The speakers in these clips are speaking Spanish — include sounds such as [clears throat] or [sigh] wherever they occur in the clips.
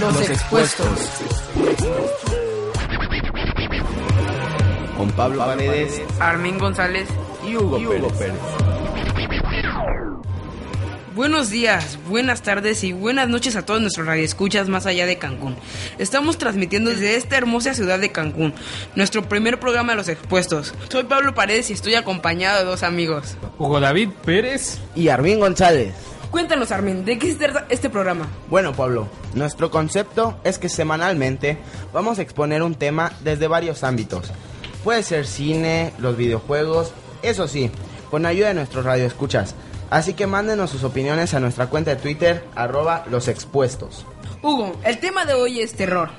Los, expuestos. Con Pablo Paredes, Armin González y Hugo, Pérez. Buenos días, buenas tardes y buenas noches a todos nuestros radioescuchas más allá de Cancún. Estamos transmitiendo desde esta hermosa ciudad de Cancún, nuestro primer programa de los expuestos. Soy Pablo Paredes y estoy acompañado de dos amigos. Hugo David Pérez. Y Armin González. Cuéntanos, Armin, ¿de qué se trata este programa? Bueno, Pablo, nuestro concepto es que semanalmente vamos a exponer un tema desde varios ámbitos. Puede ser cine, los videojuegos, eso sí, con ayuda de nuestros radioescuchas. Así que mándenos sus opiniones a nuestra cuenta de Twitter, arroba los expuestos. Hugo, el tema de hoy es terror.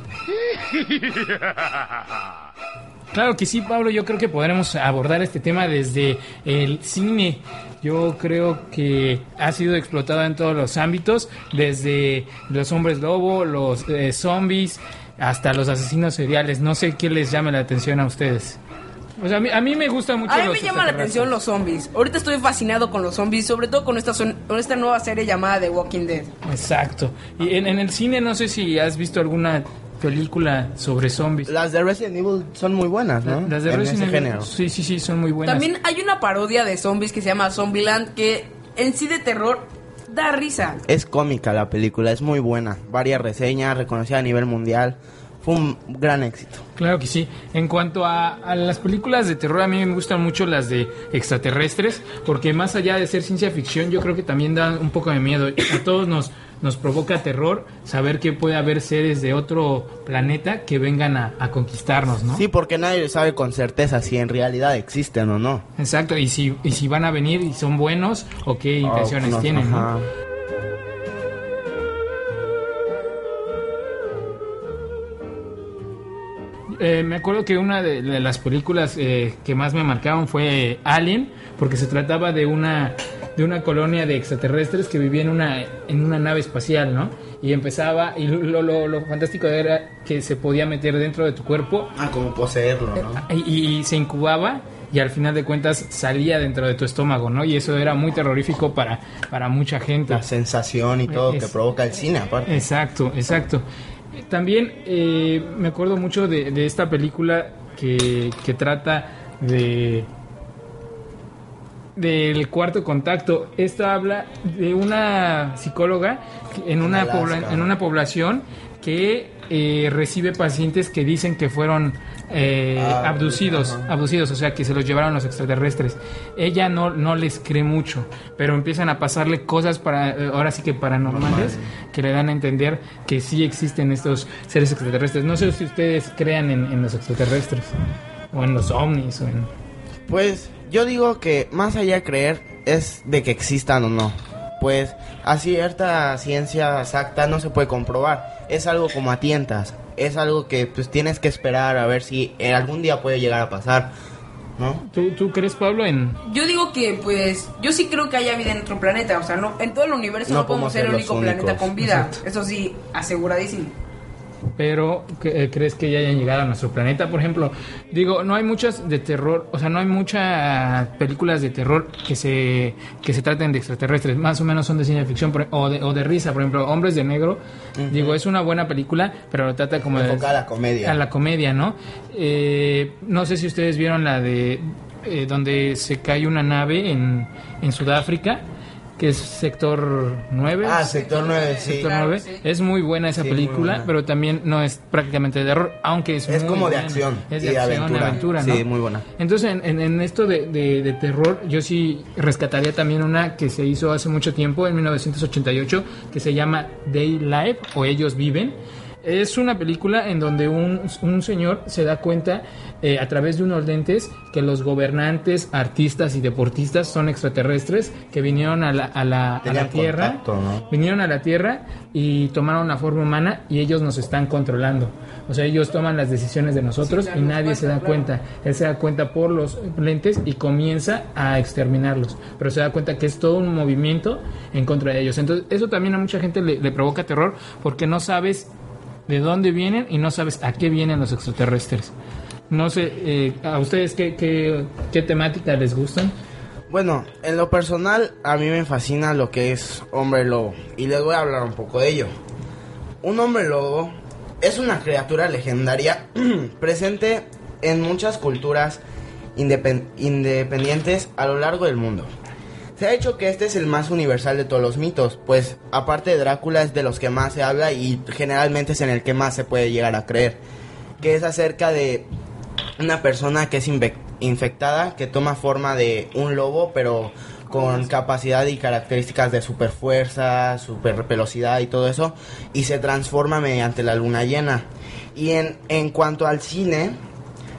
Claro que sí, Pablo, yo creo que podremos abordar este tema desde el cine. Yo creo que ha sido explotado en todos los ámbitos, desde los hombres lobo, los eh, zombies, hasta los asesinos seriales. No sé qué les llame la atención a ustedes. O sea, a mí, a mí me gusta mucho. A mí me llama la atención los zombies. Ahorita estoy fascinado con los zombies, sobre todo con esta, son- con esta nueva serie llamada The Walking Dead. Exacto. Y en, en el cine no sé si has visto alguna película sobre zombies. Las de Resident Evil son muy buenas, ¿no? Las de En Resident ese Evil, género. Sí, sí, sí, son muy buenas. También hay una parodia de zombies que se llama Zombieland que en sí de terror da risa. Es cómica la película, es muy buena. Varias reseñas, reconocida a nivel mundial. Fue un gran éxito. Claro que sí. En cuanto a, a las películas de terror, a mí me gustan mucho las de extraterrestres, porque más allá de ser ciencia ficción, yo creo que también dan un poco de miedo. A todos nos, nos provoca terror saber que puede haber seres de otro planeta que vengan a, a conquistarnos, ¿no? Sí, porque nadie sabe con certeza si en realidad existen o no. Exacto, y si, y si van a venir y son buenos o qué intenciones Oh, no, tienen, ¿no? Eh, me acuerdo que una de, de las películas eh, que más me marcaron fue Alien, porque se trataba de una de una colonia de extraterrestres que vivía en una en una nave espacial, ¿no? Y empezaba y lo, lo, lo fantástico era que se podía meter dentro de tu cuerpo Ah, como poseerlo, ¿no? y, y se incubaba y al final de cuentas salía dentro de tu estómago, ¿no? Y eso era muy terrorífico para para mucha gente. La sensación y todo Es- que provoca el cine, aparte. Exacto, exacto. También eh, me acuerdo mucho de, de esta película que, que trata de del cuarto contacto. Esta habla de una psicóloga en una, Alaska. en una población que eh, recibe pacientes que dicen que fueron eh, Ah, abducidos, abducidos, o sea, que se los llevaron los extraterrestres. Ella no, no les cree mucho, pero empiezan a pasarle cosas para, eh, ahora sí que paranormales, que le dan a entender que sí existen estos seres extraterrestres. No sé si ustedes crean en, en los extraterrestres, o en los ovnis, o en... Pues yo digo que más allá de creer es de que existan o no. Pues a cierta ciencia exacta no se puede comprobar. Es algo como a tientas. Es algo que pues tienes que esperar a ver si en algún día puede llegar a pasar. ¿No? ¿Tú, tú crees, Pablo, en... Yo digo que, pues, yo sí creo que haya vida en otro planeta. O sea, no, en todo el universo No no, podemos ser el único planeta con vida. Exacto. Eso sí, aseguradísimo. Pero eh, crees que ya hayan llegado a nuestro planeta. Por ejemplo, digo, no hay muchas de terror, o sea, no hay muchas películas de terror que se que se traten de extraterrestres. Más o menos son de ciencia ficción por- o, de, o de risa. Por ejemplo, Hombres de Negro, digo, es una buena película, pero lo trata como de Enfocada a la comedia. a la comedia, ¿no? Eh, no sé si ustedes vieron la de eh, donde se cae una nave en, en Sudáfrica. Que es sector 9. Ah, sector 9, sí. Sector Claro, 9. sí. Es muy buena esa Sí, película, buena. pero también no es prácticamente de terror, aunque es Es muy como de acción Es de acción, aventura. aventura, ¿no? Sí, muy buena. Entonces, en, en- en esto de, de- de terror, yo sí rescataría también una que se hizo hace mucho tiempo, en 1988, que se llama Day Live o Ellos Viven. Es una película en donde un, un señor se da cuenta eh, a través de unos lentes que los gobernantes, artistas y deportistas son extraterrestres que vinieron a la, a la- a la Tierra contacto, ¿no? vinieron a la Tierra y tomaron la forma humana y ellos nos están controlando. O sea, ellos toman las decisiones de nosotros y nadie se da cuenta, cuenta. Él se da cuenta por los lentes y comienza a exterminarlos. Pero se da cuenta que es todo un movimiento en contra de ellos. Entonces, eso también a mucha gente le, le provoca terror porque no sabes de dónde vienen y no sabes a qué vienen los extraterrestres. No sé, eh, ¿a ustedes qué, qué, qué temática les gustan? Bueno, en lo personal a mí me fascina lo que es hombre lobo y les voy a hablar un poco de ello. Un hombre lobo es una criatura legendaria [clears throat] presente en muchas culturas independ- independientes a lo largo del mundo. Se ha hecho que este es el más universal de todos los mitos, pues aparte de Drácula es de los que más se habla y generalmente es en el que más se puede llegar a creer, que es acerca de una persona que es infectada, que toma forma de un lobo, pero con capacidad y características de super fuerza, super velocidad y todo eso, y se transforma mediante la luna llena. Y en, en cuanto al cine,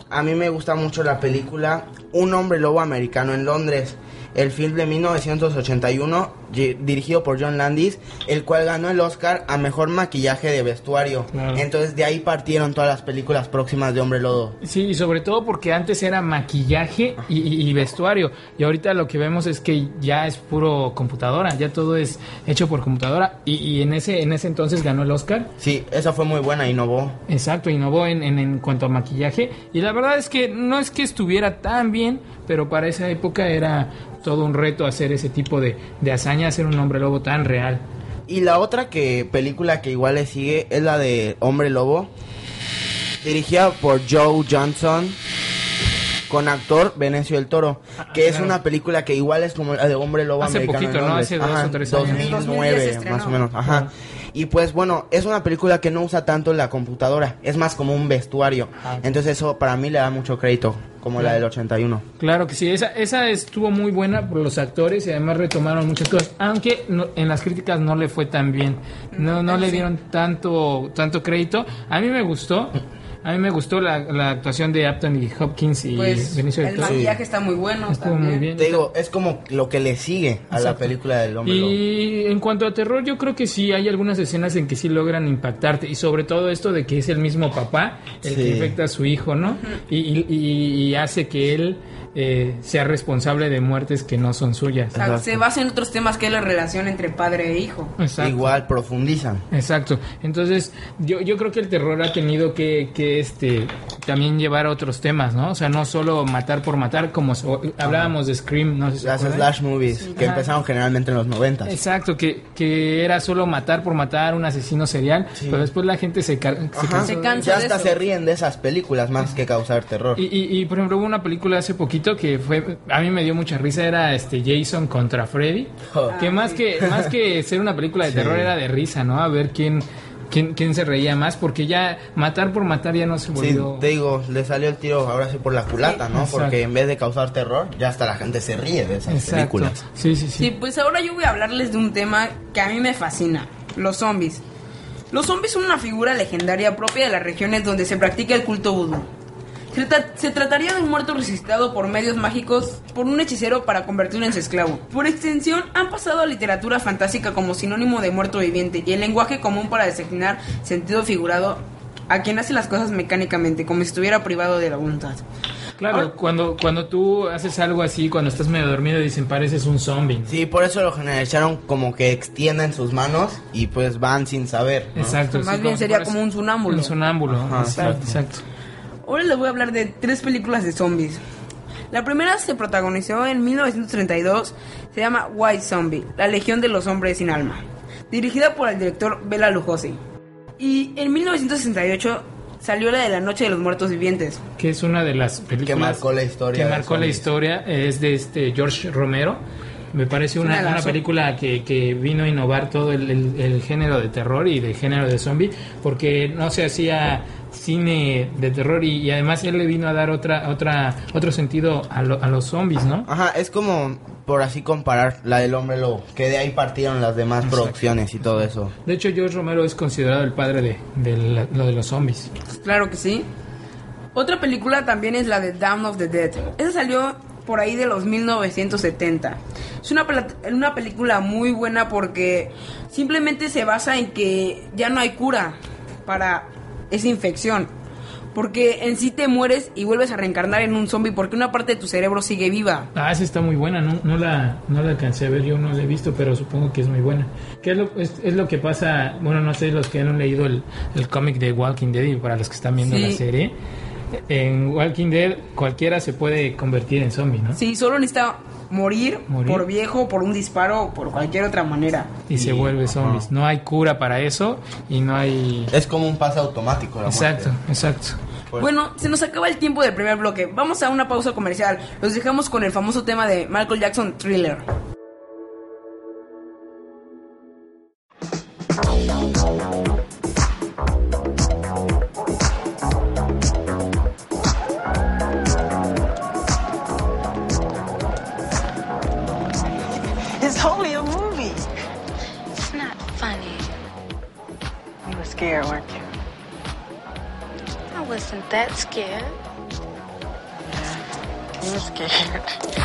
a mí me gusta mucho la película Un hombre lobo americano en Londres. El film de 1981, di- dirigido por John Landis, el cual ganó el Oscar a mejor maquillaje de vestuario. Claro. Entonces de ahí partieron todas las películas próximas de Hombre Lobo. Sí, y sobre todo porque antes era maquillaje y, y- y vestuario. Y ahorita lo que vemos es que ya es puro computadora, ya todo es hecho por computadora. Y, y en ese en ese entonces ganó el Oscar. Sí, esa fue muy buena, innovó. Exacto, innovó en, en, en cuanto a maquillaje. Y la verdad es que no es que estuviera tan bien, pero para esa época era todo un reto hacer ese tipo de, de hazaña, hacer un hombre lobo tan real. Y la otra que película que igual le sigue es la de Hombre Lobo, dirigida por Joe Johnson con actor Benicio del Toro, que es claro. una película que igual es como la de Hombre Lobo Hace americano. poquito, ¿no? Hace dos Ajá, o tres años. 2010 2009 estrenó. más o menos, ajá. Y pues bueno, es una película que no usa tanto la computadora, es más como un vestuario. Ajá. Entonces eso para mí le da mucho crédito, como la del 81. Claro que sí, esa, esa estuvo muy buena por los actores y además retomaron muchas cosas, aunque no- en las críticas no le fue tan bien, no, no le dieron tanto, tanto crédito. A mí me gustó, a mí me gustó la, la actuación de Apton y Hopkins y Pues Benicio del el Toro. maquillaje está muy bueno. Estuvo también. muy bien. Te digo, es como lo que le sigue a la película del Hombre Lobo. Y en cuanto a terror, yo creo que sí hay algunas escenas en que sí logran impactarte. Y sobre todo esto de que es el mismo papá el que infecta a su hijo, ¿no? y, y- y- y hace que él eh, sea responsable de muertes que no son suyas. O sea, se basa en otros temas que es la relación entre padre e hijo. Exacto. Igual profundizan. Exacto. Entonces, yo, yo creo que el terror ha tenido que, que este también llevar otros temas, ¿no? O sea, no solo matar por matar, como so- hablábamos de Scream, no sé si Las slash movies que Ajá. empezaron generalmente en los 90. Exacto, que, que era solo matar por matar, un asesino serial, pero después la gente se, car- se Ajá. cansó Se de- cansa Ya de hasta eso. se ríen de esas películas más que causar terror. Y, y, y, por ejemplo, hubo una película hace poquito que fue, a mí me dio mucha risa, era este Jason contra Freddy, Oh. [laughs] que más que más que ser una película de Sí. terror era de risa, ¿no? A ver quién, quién, quién se reía más, porque ya matar por matar ya no se Sí, volvió... te digo, le salió el tiro ahora sí por la culata, ¿no? Exacto. Porque en vez de causar terror, ya hasta la gente se ríe de esas Exacto. películas. Sí, sí, sí. Sí, pues ahora yo voy a hablarles de un tema que a mí me fascina, los zombies. Los zombies son una figura legendaria propia de las regiones donde se practica el culto vudú. Se, tra- se trataría de un muerto resucitado por medios mágicos por un hechicero para convertirlo en su esclavo. Por extensión, han pasado a literatura fantástica como sinónimo de muerto viviente y el lenguaje común para designar sentido figurado a quien hace las cosas mecánicamente, como si estuviera privado de la voluntad. Claro, Ahora- cuando, cuando tú haces algo así, cuando estás medio dormido, dicen pareces un zombie. Sí, por eso lo generalizaron como que extienden sus manos y pues van sin saber. ¿no? Exacto. Más sí, bien sería como un sonámbulo. Un sonámbulo, Ajá, exacto, exacto. Ahora les voy a hablar de tres películas de zombies. La primera se protagonizó en 1932, se llama White Zombie, la Legión de los Hombres sin Alma, dirigida por el director Bela Lugosi. Y en 1968 salió la de La Noche de los Muertos Vivientes. Que es una de las películas Que marcó la historia Que marcó la historia, es de este George Romero. Me parece Una una, película que, que vino a innovar todo el, el- el género de terror y de género de zombie, porque no se hacía cine de terror y, y además él le vino a dar otra otra otro sentido a, lo- a los zombies, ¿no? Ajá, es como por así comparar la del hombre lobo, que de ahí partieron las demás producciones y todo eso. De hecho, George Romero es considerado el padre de, de la- lo de los zombies. Claro que sí. Otra película también es la de Dawn of the Dead. Esa salió por ahí de los 1970. Es una, una película muy buena porque simplemente se basa en que ya no hay cura para esa infección. Porque en sí te mueres y vuelves a reencarnar en un zombie porque una parte de tu cerebro sigue viva. Ah, esa está muy buena, no, no, la, no la alcancé a ver, yo no la he visto, pero supongo que es muy buena. ¿Qué es lo, es, es lo que pasa? Bueno, no sé, los que han leído el, el cómic de Walking Dead y para los que están viendo Sí. la serie, en Walking Dead cualquiera se puede convertir en zombie, ¿no? Sí, solo necesita morir, Morir. por viejo, por un disparo o por cualquier otra manera. Y se vuelve zombies. No hay cura para eso y no hay... Es como un pase automático. la Exacto, muerte. exacto. Pues- Bueno, se nos acaba el tiempo del primer bloque. Vamos a una pausa comercial. Los dejamos con el famoso tema de Michael Jackson Thriller. I wasn't that scared. You were scared. [laughs]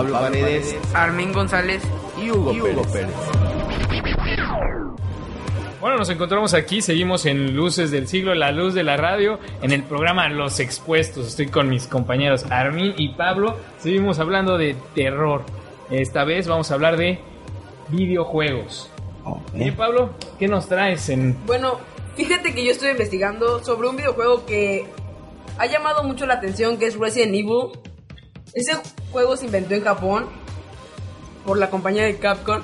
Pablo Paredes Armin González. y Hugo, Pérez. Bueno, nos encontramos aquí, seguimos en Luces del Siglo, la luz de la radio, en el programa Los Expuestos. Estoy con mis compañeros Armin y Pablo. Seguimos hablando de terror. Esta vez vamos a hablar de videojuegos. Oye, Pablo, ¿qué nos traes en Bueno, fíjate que yo estoy investigando sobre un videojuego que ha llamado mucho la atención, que es Resident Evil. Ese juego se inventó en Japón por la compañía de Capcom.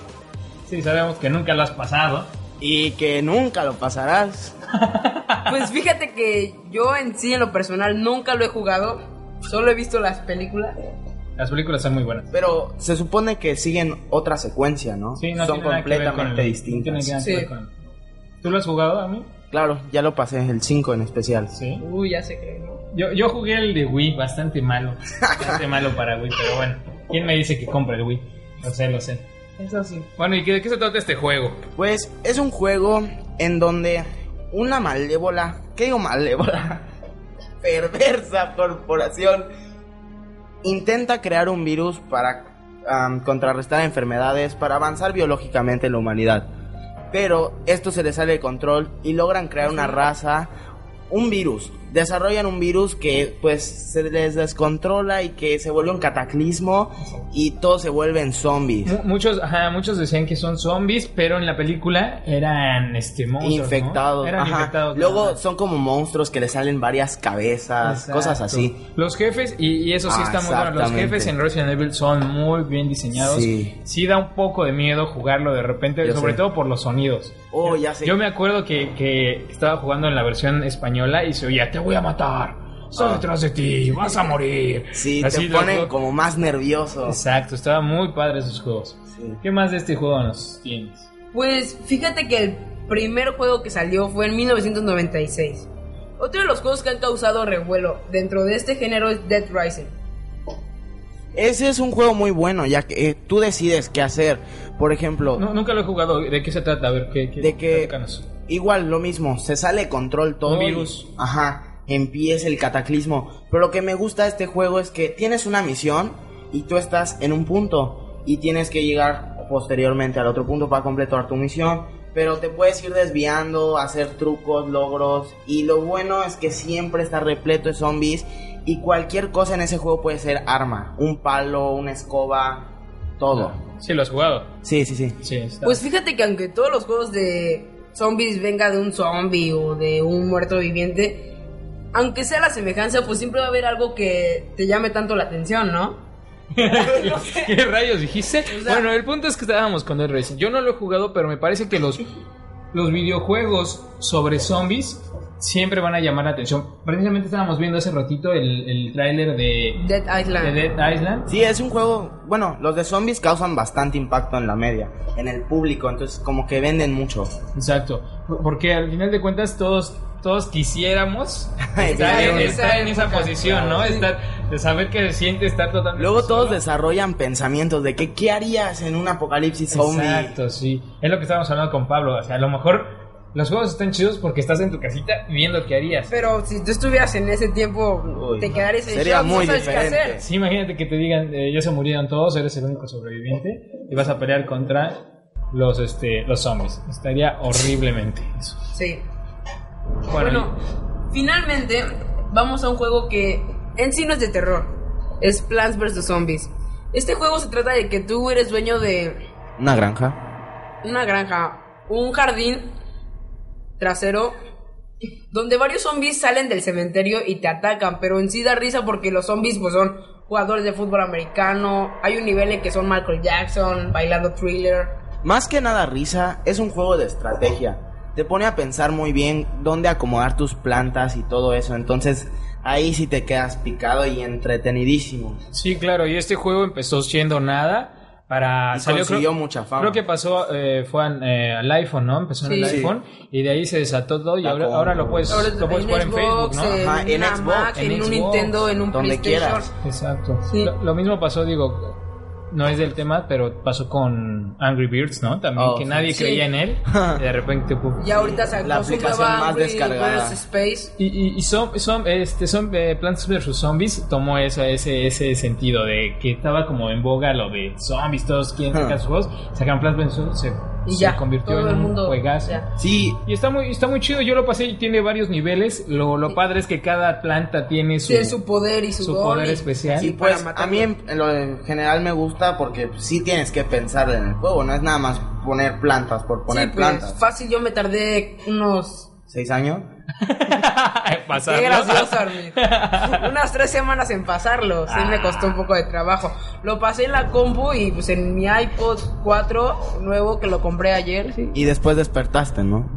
Sí, sabemos que nunca lo has pasado. Y que nunca lo pasarás. [laughs] Pues fíjate que yo en sí, en lo personal, nunca lo he jugado. Solo he visto las películas. Las películas son muy buenas. Pero se supone que siguen otra secuencia, ¿no? Sí, no Son tiene nada que ver con completamente el- distintas. ¿Tú lo has jugado a mí? Claro, ya lo pasé, el 5 en especial. Sí. Uy, ya sé que no. Yo, yo jugué el de Wii, bastante malo. Bastante malo para Wii, pero bueno. ¿Quién me dice que compre el Wii? Lo sé, lo sé. Eso sí. Bueno, ¿y qué- de qué se trata este juego? Pues es un juego en donde una malévola, ¿qué digo malévola? [laughs] Perversa corporación intenta crear un virus para am, contrarrestar enfermedades, para avanzar biológicamente en la humanidad. Pero esto se les sale de control y logran crear una raza, un virus. Desarrollan un virus que pues se les descontrola y que se vuelve un cataclismo y todos se vuelven zombies. Mu- Muchos, ajá, muchos decían que son zombies, pero en la película eran este monstruos, ¿no? infectados. Eran ajá. infectados. Luego son como monstruos que les salen varias cabezas, Exacto. cosas así. Los jefes, y, y eso sí Ah, está muy bueno, los jefes en Resident Evil son muy bien diseñados. Sí. da un poco de miedo jugarlo de repente, Yo sobre sé. todo por los sonidos. Oh, ya sé. Yo me acuerdo que, que estaba jugando en la versión española y se oía, te voy a matar, estoy Ah. detrás de ti, vas a morir. Sí, Así te ponen como más nervioso. Exacto, estaba muy padre esos juegos. Sí. ¿Qué más de este juego nos tienes? Pues fíjate que el primer juego que salió fue en 1996. Otro de los juegos que han causado revuelo dentro de este género es Dead Rising. Ese es un juego muy bueno, ya que eh, tú decides qué hacer. Por ejemplo, No, nunca lo he jugado, ¿de qué se trata? A ver, ¿qué? qué de que igual lo mismo, se sale de control todo. Un y- virus. ajá, empieza el cataclismo. Pero lo que me gusta de este juego es que tienes una misión y tú estás en un punto y tienes que llegar posteriormente al otro punto para completar tu misión. Pero te puedes ir desviando, hacer trucos, logros. Y lo bueno es que siempre está repleto de zombies. Y cualquier cosa en ese juego puede ser arma. Un palo, una escoba, todo. Sí, lo has jugado. Sí, sí, sí. Sí, está. Pues fíjate que aunque todos los juegos de zombies venga de un zombie o de un muerto viviente, aunque sea la semejanza, pues siempre va a haber algo que te llame tanto la atención, ¿no? [laughs] ¿Qué rayos dijiste? O sea- bueno, el punto es que estábamos con Dead Racing. Yo no lo he jugado, pero me parece que los, los videojuegos sobre zombies siempre van a llamar la atención. Precisamente estábamos viendo hace ratito el, el tráiler de, Dead Island. de Dead Island. Sí, es un juego, bueno, los de zombies causan bastante impacto en la media, en el público, entonces como que venden mucho. Exacto. Porque al final de cuentas todos todos quisiéramos [laughs] estar en, en estar en esa posición, ¿no? sí. Estar, de saber que se siente estar totalmente Luego todos desarrollan pensamientos de que qué harías en un apocalipsis zombie. Exacto, sí. Es lo que estábamos hablando con Pablo. O sea, a lo mejor los juegos están chidos porque estás en tu casita viendo qué harías. Pero si tú estuvieras en ese tiempo, Uy, te quedarías en sería shock, no muy sabes qué diferente. hacer. Sí, imagínate que te digan, eh, ya se murieron todos, eres el único sobreviviente y vas a pelear contra los este los zombies. Estaría horriblemente eso. Sí. Bueno, Bueno, finalmente vamos a un juego que en sí no es de terror. Es Plants vs. Zombies. Este juego se trata de que tú eres dueño de Una granja. una granja, un jardín trasero donde varios zombies salen del cementerio y te atacan, pero en sí da risa porque los zombies pues son jugadores de fútbol americano, hay un nivel en que son Michael Jackson bailando thriller. Más que nada risa, es un juego de estrategia. Te pone a pensar muy bien dónde acomodar tus plantas y todo eso, entonces ahí sí te quedas picado y entretenidísimo. sí, claro, y este juego empezó siendo nada para Y salió consiguió creo, mucha fama. Creo que pasó eh, fue en, eh, al iPhone, ¿no? Empezó en el Sí. iPhone y de ahí se desató todo y La ahora, ahora lo puedes Ahora lo puedes jugar en Facebook, ¿no? en, Ajá, en Xbox, Mac, en en, un Xbox, Nintendo, en un donde PlayStation. quieras. Exacto. Sí. Lo, lo mismo pasó, digo, no es del tema, pero pasó con Angry Birds, ¿no? También Oh, que sí. nadie Sí. creía en él. y de repente, puf. Y ahorita sacó La aplicación más Angry descargada. Space. Y, y, y son, son, este, son eh, Plants vs. Zombies tomó ese, ese, ese sentido de que estaba como en boga lo de zombies, todos quieren sacar Huh. sus juegos, sacaron Plants vs. Y se ya, convirtió todo en el un mundo. juegazo. ya. Sí, Y está muy, está muy chido, yo lo pasé y tiene varios niveles, lo, lo padre es que cada planta tiene su, su poder y su, su poder y- especial. Sí, y pues a mí en, en lo en general me gusta porque sí tienes que pensar en el juego, no es nada más poner plantas por poner sí, pues, plantas. fácil, yo me tardé unos... ¿Seis años? [laughs] Pasarlo. Qué gracioso. [laughs] Unas tres semanas en pasarlo. Sí, me costó un poco de trabajo. Lo pasé en la compu y pues en mi iPod 4 nuevo que lo compré ayer. Sí. Y después despertaste, ¿no?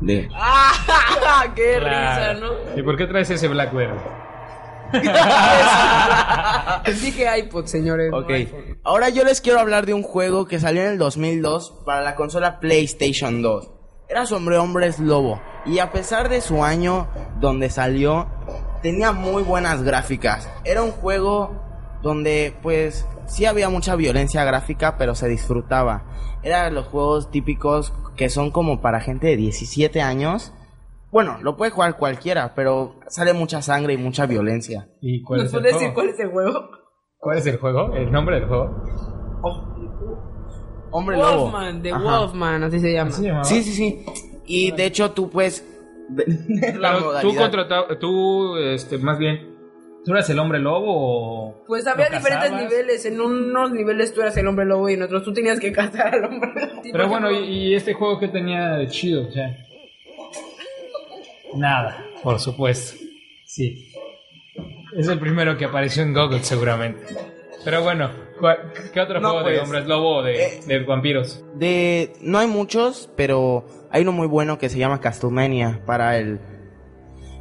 De... [laughs] ¡Ah! ¡Qué Claro. risa, ¿no? ¿Y por qué traes ese Blackberry? Dije iPod, señores. Ok, ahora yo les quiero hablar de un juego que salió en el 2002 para la consola PlayStation 2. Era sobre hombres lobo y a pesar de su año donde salió, tenía muy buenas gráficas. Era un juego donde pues sí había mucha violencia gráfica, pero se disfrutaba. Eran los juegos típicos que son como para gente de 17 años. Bueno, lo puede jugar cualquiera, pero sale mucha sangre y mucha violencia. ¿Y cuál ¿Nos es el puedes juego? decir cuál es el juego? ¿Cuál es el juego? ¿El nombre del juego? Hombre lobo. Wolfman, de Ajá. Wolfman, así se llama. Sí, sí, sí. Y de hecho tú puedes... ver [laughs] la Pero tú contratabas, tú, este, más bien, ¿tú eras el hombre lobo o...? Pues había diferentes niveles. En unos niveles tú eras el hombre lobo y en otros tú tenías que cazar al hombre lobo. [laughs] Pero bueno, ¿y, y este juego qué tenía de chido? O sea, nada, por supuesto. Sí. Es el primero que apareció en Google, seguramente. Pero bueno, ¿cuál- ¿qué otro No, juego de pues, hombres lobo de, eh, de vampiros? De... No hay muchos, pero hay uno muy bueno que se llama Castlevania para el...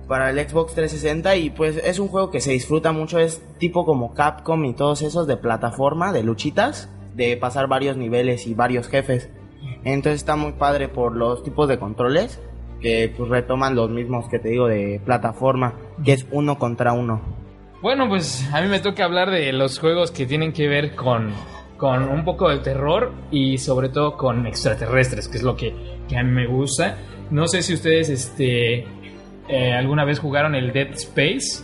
Para el Xbox 360 y pues es un juego que se disfruta mucho, es tipo como Capcom y todos esos de plataforma, de luchitas, de pasar varios niveles y varios jefes. Entonces está muy padre por los tipos de controles que pues retoman los mismos que te digo de plataforma, que es uno contra uno. Bueno, pues a mí me toca hablar de los juegos que tienen que ver con, con un poco de terror y sobre todo con extraterrestres, que es lo que, que a mí me gusta. No sé si ustedes este, eh, alguna vez jugaron el Dead Space.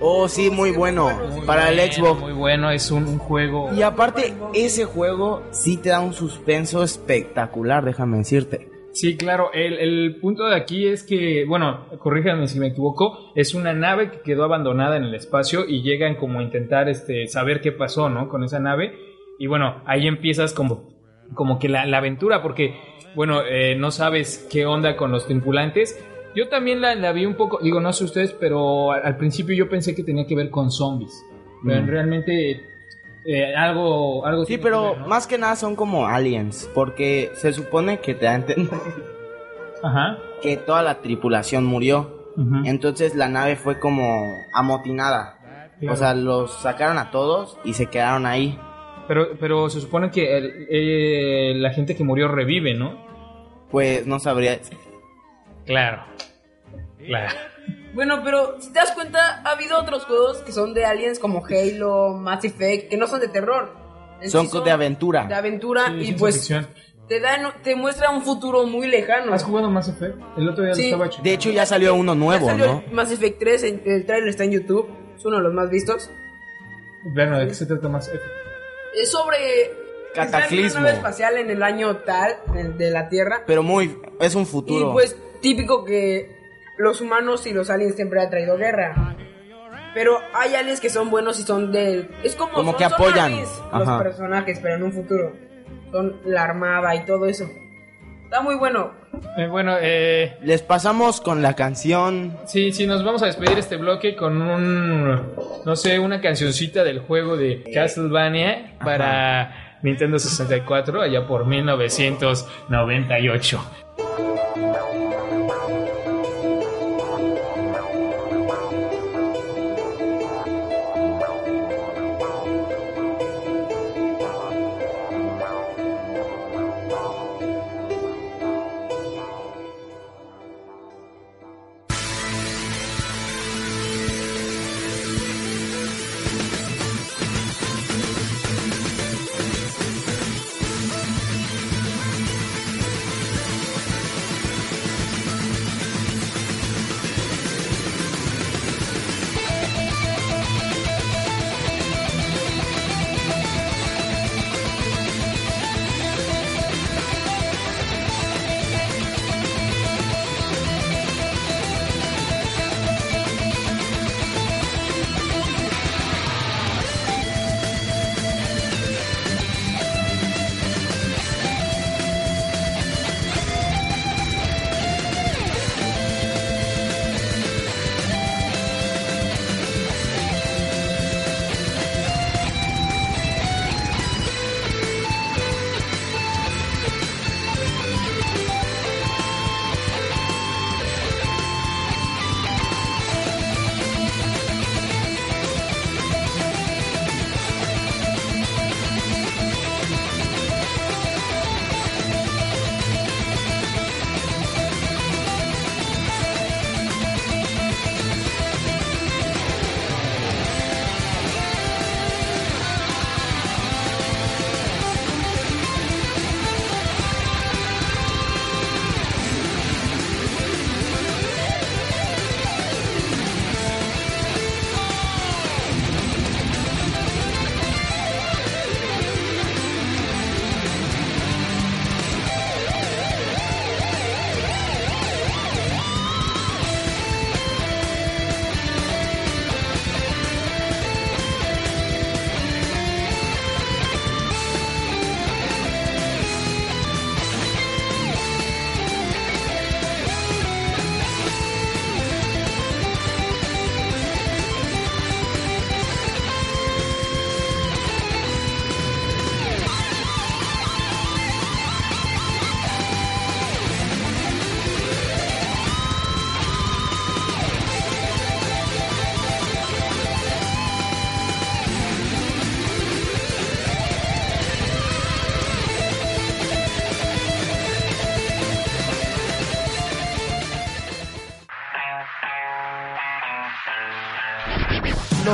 Oh, sí, muy bueno. Muy para el Xbox. Muy bueno, es un, un juego... Y aparte, ese juego sí te da un suspenso espectacular, déjame decirte. Sí, claro, el, el punto de aquí es que, bueno, corríjanme si me equivoco, es una nave que quedó abandonada en el espacio y llegan como a intentar este, saber qué pasó, ¿no? Con esa nave. Y bueno, ahí empiezas como, como que la, la aventura, porque, bueno, eh, no sabes qué onda con los tripulantes. Yo también la, la vi un poco, digo, no sé ustedes, pero al, al principio yo pensé que tenía que ver con zombies. Pero Mm. realmente eh, algo, algo... Sí, que pero ver, ¿no? más que nada son como aliens, porque se supone que te da a entender Ajá. que toda la tripulación murió. ujú. Entonces la nave fue como amotinada. Claro. O sea, los sacaron a todos y se quedaron ahí. Pero, pero se supone que el- eh, la gente que murió revive, ¿no? Pues no sabría. Claro. Claro. Bueno, pero si te das cuenta, ha habido otros juegos que son de aliens como Halo, Mass Effect, que no son de terror. Son sí de aventura. De aventura Sí, y pues ficción. te dan, te muestra un futuro muy lejano. ¿Has jugado Mass Effect? El otro día Sí. lo estaba checando. De hecho, ya salió uno Ya nuevo, salió ¿no? Mass Effect 3, el, el trailer está en YouTube, es uno de los más vistos. Bueno, ¿de qué se trata Mass Effect? Es sobre Cataclismo. Una nave espacial en el año tal de la Tierra. Pero muy. Es un Y futuro. pues típico que los humanos y los aliens siempre han traído guerra. Pero hay aliens que son buenos y son de... Es como, Como son- que son apoyan. Ajá. los personajes, pero en un futuro. Son la armada y todo eso. Está muy bueno. Eh, bueno, eh, Les pasamos con la canción. sí, sí, nos vamos a despedir este bloque con un, no sé, una cancioncita del juego de Castlevania para Nintendo 64 allá por 1998.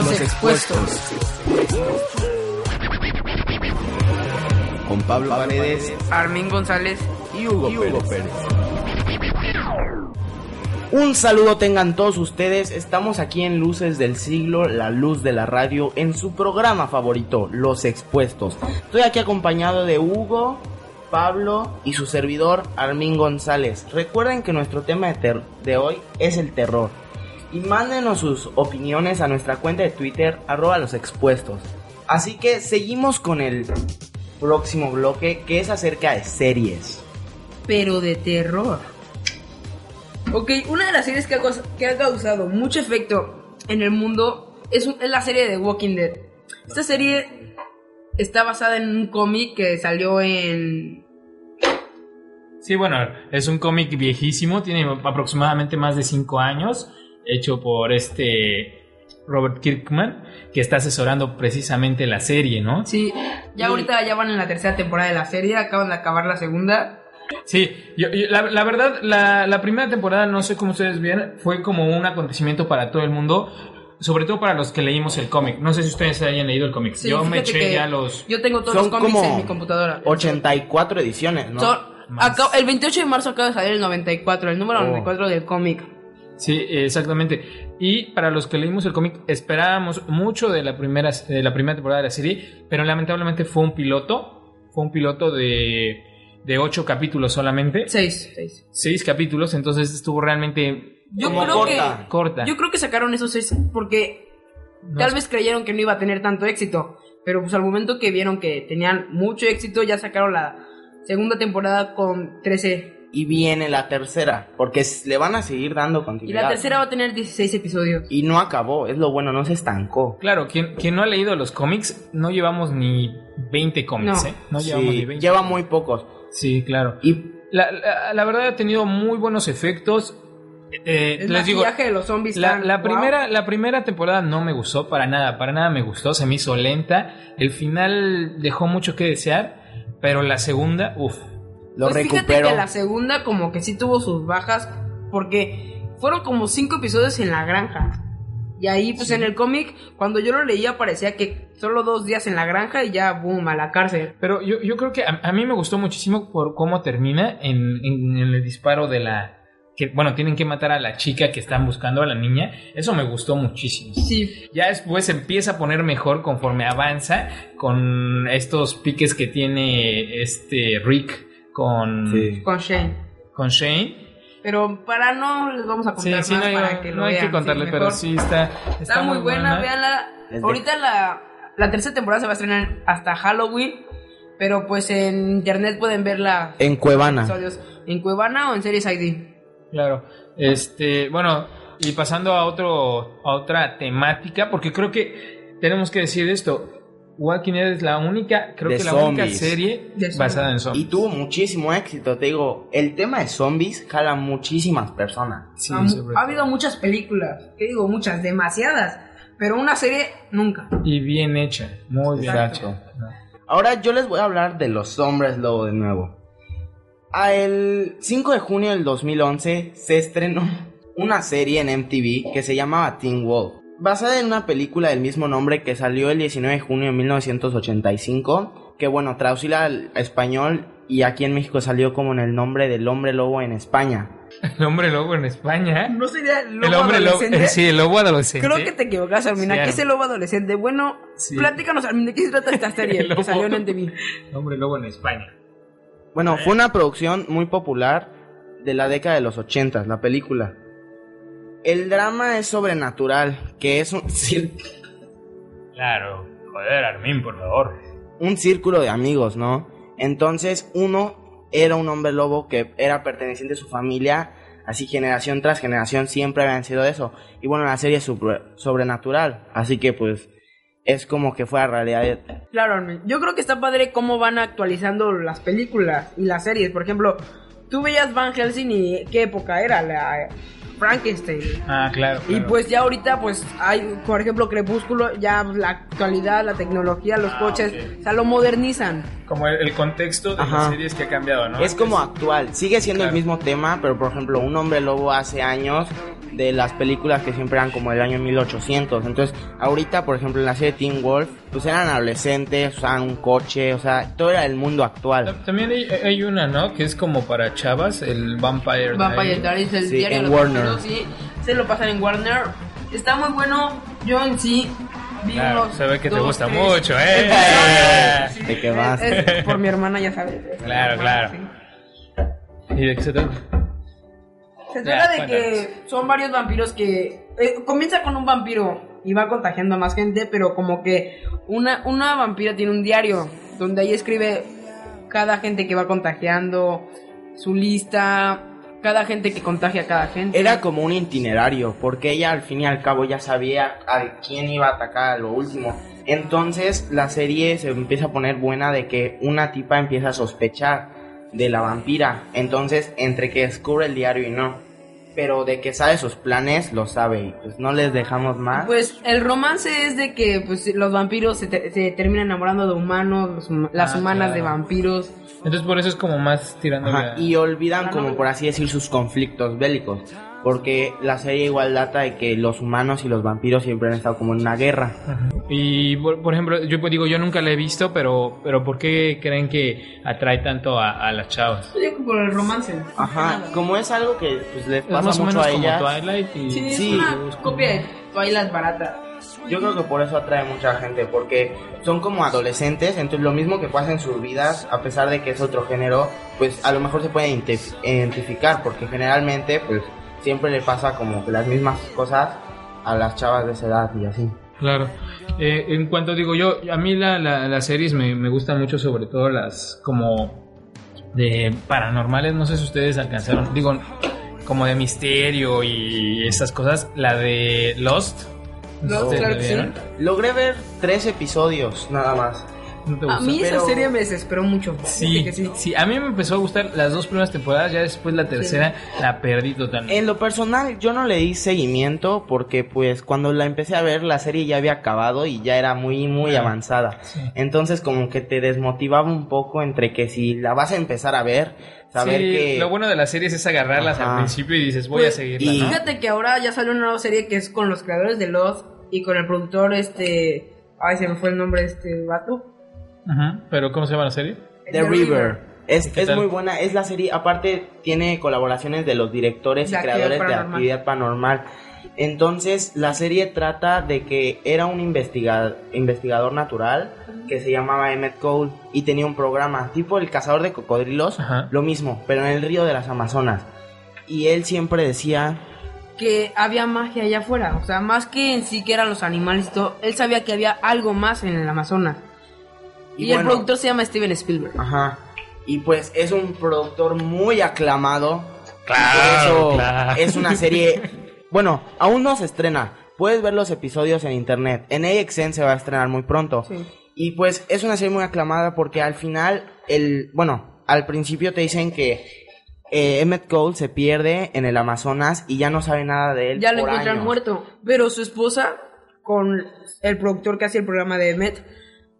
Los expuestos. Con Pablo Paredes Armin González. y Hugo, Pérez. Un saludo tengan todos ustedes, estamos aquí en Luces del Siglo, la luz de la radio, en su programa favorito, Los Expuestos. Estoy aquí acompañado de Hugo, Pablo y su servidor Armin González. Recuerden que nuestro tema de, hoy es el terror. Y mándenos sus opiniones a nuestra cuenta de Twitter, arroba los expuestos. Así que seguimos con el próximo bloque que es acerca de series. pero de terror. Ok, una de las series que ha, caus- que ha causado mucho efecto en el mundo es, un- es la serie de Walking Dead. Esta serie está basada en un cómic que salió en... Sí, bueno, es un cómic viejísimo, tiene aproximadamente más de 5 años, hecho por este Robert Kirkman, que está asesorando precisamente la serie, ¿no? Sí, ya ahorita ya van en la tercera temporada de la serie, acaban de acabar la segunda. Sí, yo- yo- la, la verdad, la, la primera temporada, no sé cómo ustedes ven, fue como un acontecimiento para todo el mundo, sobre todo para los que leímos el cómic. No sé si ustedes hayan leído el cómic. Sí, yo me eché ya los... Yo tengo todos Son los cómics en mi computadora. 84 ediciones, ¿no? Son- Más. acá- el 28 de marzo acaba de salir el 94, el número Oh. 94 del cómic. Sí, exactamente. Y para los que leímos el cómic, esperábamos mucho de la primera de la primera temporada de la serie, pero lamentablemente fue un piloto, fue un piloto de de ocho capítulos solamente, Seis, seis. seis capítulos, entonces estuvo realmente Yo Como creo corta. que corta. yo creo que sacaron esos seis porque No tal sé. vez creyeron que no iba a tener tanto éxito, pero pues al momento que vieron que tenían mucho éxito ya sacaron la segunda temporada con 13 Y viene la tercera, porque le van a seguir dando y continuidad. la tercera va a tener 16 episodios. Y no acabó, es lo bueno, no se estancó. Claro, quien, quien no ha leído los cómics, no llevamos ni 20 cómics, No. ¿eh? No llevamos Sí, ni 20. lleva muy pocos. Sí, claro. Y La, la- la verdad ha tenido muy buenos efectos. Eh, El les digo, maquillaje de los zombies La, están- la wow. primera, la primera temporada no me gustó para nada, para nada me gustó, se me hizo lenta. El final dejó mucho que desear, pero la segunda, uff. Lo Pues fíjate que la segunda como que sí tuvo sus bajas porque fueron como cinco episodios en la granja. Y ahí pues en el cómic cuando yo lo leía parecía que solo dos días en la granja y ya boom a la cárcel. Pero yo, yo creo que a, a mí me gustó muchísimo por cómo termina en, en- en el disparo de la... Que, bueno, tienen que matar a la chica que están buscando a la niña. Eso me gustó muchísimo. Sí, Ya después empieza a poner mejor conforme avanza con estos piques que tiene este Rick con, Sí. con Shane. con Shane. Pero para no les vamos a contar sí, más no, hay- para que lo no hay vean. que contarle, Sí, pero sí está, está, Está muy buena, de- Ahorita la, la tercera temporada se va a estrenar hasta Halloween, pero pues en internet pueden verla En Cuevana. episodios en Cuevana o en Series ID. Claro. Este, bueno, y pasando a otro a otra temática, porque creo que tenemos que decir esto. Walking Dead es la única, creo De que la única serie basada en Y zombies. tuvo muchísimo éxito, te digo. El tema de zombies jala muchísimas personas. Sí, ha, habido muchas películas, ¿qué digo? Muchas, demasiadas, pero una serie nunca. Y bien hecha, muy bien Exacto. hecha. Ahora yo les voy a hablar de los hombres lobo de nuevo. A el 5 de junio del 2011 se estrenó una serie en MTV que se llamaba Teen Wolf, basada en una película del mismo nombre que salió el 19 de junio de 1985, que bueno, traducida al español y aquí en México salió como en el nombre del hombre lobo en España. El hombre lobo en España. ¿No sería el lobo el hombre lobo, adolescente? eh, [laughs] sí, el lobo adolescente. Creo que te equivocas, Armina. Sí, ¿Qué es el lobo adolescente? Bueno, Sí. platícanos, Armina, ¿de qué se trata esta serie [laughs] que lobo. salió en MTV? El hombre lobo en España. Bueno, fue una producción muy popular de la década de los 80, la película. El drama es sobrenatural, que es un, cir- Claro. Joder, Armin, por favor. un círculo de amigos, ¿no? Entonces uno era un hombre lobo que era perteneciente a su familia, así generación tras generación siempre habían sido eso. Y bueno, la serie es sobre- sobrenatural, así que pues es como que fue a realidad. Claro, Armin. Yo creo que está padre cómo van actualizando las películas y las series. Por ejemplo, tú veías Van Helsing y qué época era la Frankenstein. Ah, claro. Y pues ya ahorita pues hay, por ejemplo, Crepúsculo, ya la actualidad, la tecnología, los Ah, coches, ok. o sea, lo modernizan. Como el, el contexto de Ajá. las series que ha cambiado, ¿no? Es como actual, sigue siendo Claro. el mismo tema, pero por ejemplo, un hombre lobo hace años de las películas que siempre eran como del año 1800. Entonces, ahorita, por ejemplo, en la serie Teen Wolf, pues eran adolescentes, usaban un coche, o sea, todo era el mundo actual. Ta- También hay, hay una, ¿no? Que es como para chavas, el Vampire, Vampire Diaries. El Sí, diario en Warner. sí, se lo pasan en Warner. Está muy bueno. Yo en sí Claro, se ve que te gusta tres mucho, ¿eh? [laughs] episodios. ¿De qué vas? Es- por mi hermana, ya sabes. Claro, claro. Sí. ¿Y de qué se trata? Se Ya, trata de cuéntanos. que son varios vampiros que eh, comienza con un vampiro y va contagiando a más gente, pero como que una, una vampira tiene un diario donde ahí escribe cada gente que va contagiando, su lista, cada gente que contagia a cada gente. Era como un itinerario, porque ella al fin y al cabo ya sabía a quién iba a atacar a lo último. Entonces la serie se empieza a poner buena de que una tipa empieza a sospechar de la vampira. Entonces, entre que descubre el diario y no. Pero de que sabe sus planes, lo sabe. Y pues no les dejamos más. Pues el romance es de que pues los vampiros se, te- se terminan enamorando de humanos, las Ah, humanas claro. de vampiros. Entonces por eso es como más tirando y olvidan como por así decir sus conflictos bélicos. Porque la serie igual data de que los humanos y los vampiros siempre han estado como en una guerra. Y por, por ejemplo, yo pues digo, yo nunca la he visto, pero pero ¿por qué creen que atrae tanto a, a las chavas? Yo creo que por el romance. Ajá, como es algo que pues, les Es pasa más o mucho menos a como ellas. Twilight y Sí, Sí. es una copia de Twilight barata. Yo creo que por eso atrae mucha gente, porque son como adolescentes, entonces lo mismo que pasa en sus vidas, a pesar de que es otro género, pues a lo mejor se puede identi- identificar, porque generalmente pues siempre le pasa como que las mismas cosas a las chavas de esa edad y así. Claro. Eh, en cuanto digo yo, a mí la, la- las series me, me gustan mucho, sobre todo las como de paranormales. No sé si ustedes alcanzaron, digo, como de misterio y esas cosas. La de Lost. Lost, ¿Ustedes claro la que sí. Logré ver tres episodios nada más. ¿No te A mí esa Pero- serie me desesperó mucho. Sí, que sí. sí, a mí me empezó a gustar las dos primeras temporadas, ya después la tercera la perdí totalmente. En lo personal, yo no le di seguimiento porque pues cuando la empecé a ver la serie ya había acabado y ya era muy muy Ah, avanzada. sí. Entonces como que te desmotivaba un poco entre que si la vas a empezar a ver, saber Sí, que Lo bueno de las series es agarrarlas Ajá. al principio y dices, voy Pues, a seguirla, y- ¿no? Fíjate que ahora ya salió una nueva serie que es con los creadores de Lost y con el productor este... Ay, se me fue el nombre de este vato. Ajá, Pero ¿cómo se llama la serie? The The River. River. Es, ¿Qué es muy buena, es la serie, aparte tiene colaboraciones de los directores y De Actividad creadores de actividad paranormal. Entonces, la serie trata de que era un investiga- investigador natural que se llamaba Emmett Cole y tenía un programa tipo el cazador de cocodrilos, Ajá. lo mismo, pero en el río de las Amazonas. Y él siempre decía, Que había magia allá afuera. O sea, más que en sí que eran los animales y todo, él sabía que había algo más en el Amazonas. Y, Y el productor se llama Steven Spielberg. ajá, y pues es un productor muy aclamado. Claro, Por eso claro. es una serie. [laughs] Bueno, aún no se estrena. Puedes ver los episodios en internet. En AXN se va a estrenar muy pronto. Sí. Y pues es una serie muy aclamada porque al final, el, bueno, al principio te dicen que eh, Emmett Cole se pierde en el Amazonas y ya no sabe nada de él. Ya lo por encuentran años. muerto. Pero su esposa, con el productor que hacía el programa de Met,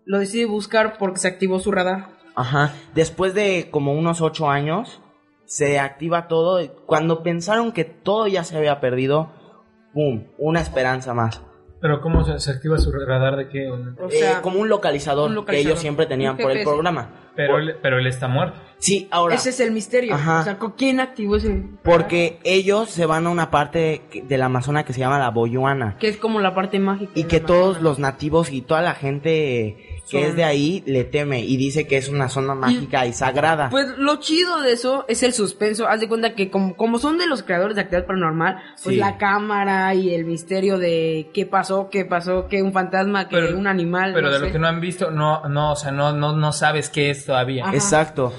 lo decide buscar porque se activó su radar. Ajá. Después de como unos ocho años, se activa todo. y Cuando pensaron que todo ya se había perdido, ¡pum! Una esperanza más. Pero ¿cómo se, se activa su radar de qué? O Eh, sea, como un localizador, un que ellos siempre tenían por el programa. Pero él, pero él está muerto. Sí, ahora. ese es el misterio. Ajá. O sea, ¿con ¿quién activó ese? Porque ellos se van a una parte que- del Amazonas que se llama la Boyuana. Que es como la parte mágica. Y que todos los nativos y toda la gente que Son- es de ahí le teme y dice que es una zona mágica y, sagrada. Pues lo chido de eso es el suspenso. Haz de cuenta que como, como son de los creadores de actividad paranormal, pues Sí. la cámara y el misterio de qué pasó, qué pasó, que un fantasma, que Pero- un animal. Pero no de sé. lo que no han visto, no, no, o sea, no, no, no sabes qué es todavía. Ajá. Exacto.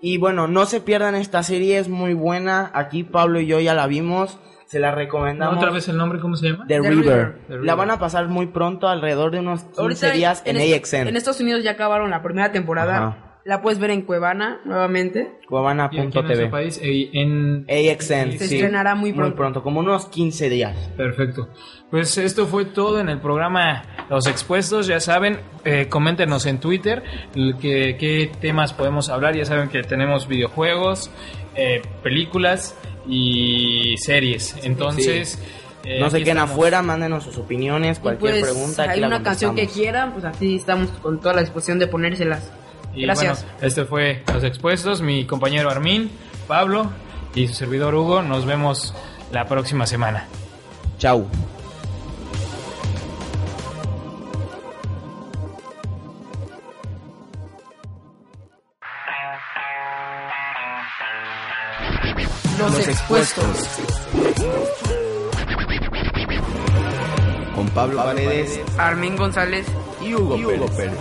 Y bueno, no se pierdan esta serie, es muy buena. Aquí Pablo y yo ya la vimos, se la recomendamos. ¿Otra vez el nombre cómo se llama? The, The River. River. The La van a pasar muy pronto, alrededor de unos 15 Ahorita días en, est- AXN. en Estados Unidos ya acabaron la primera temporada. Ajá. La puedes ver en Cuevana nuevamente. Cuevana.tv. país, en AXN, Se sí. estrenará muy pronto. como unos 15 días. Perfecto. Pues esto fue todo en el programa Los Expuestos. Ya saben, eh, coméntenos en Twitter qué temas podemos hablar. Ya saben que tenemos videojuegos, eh, películas y series. Entonces, eh, no se queden estamos. afuera, mándenos sus opiniones, cualquier pues, pregunta. aquí hay una canción que quieran, pues así estamos con toda la disposición de ponérselas. Y Gracias. bueno, este fue Los Expuestos. Mi compañero Armin, Pablo y su servidor Hugo. Nos vemos la próxima semana. Chau. Los, expuestos. Con Pablo Paredes Armin González. y Hugo, Pérez.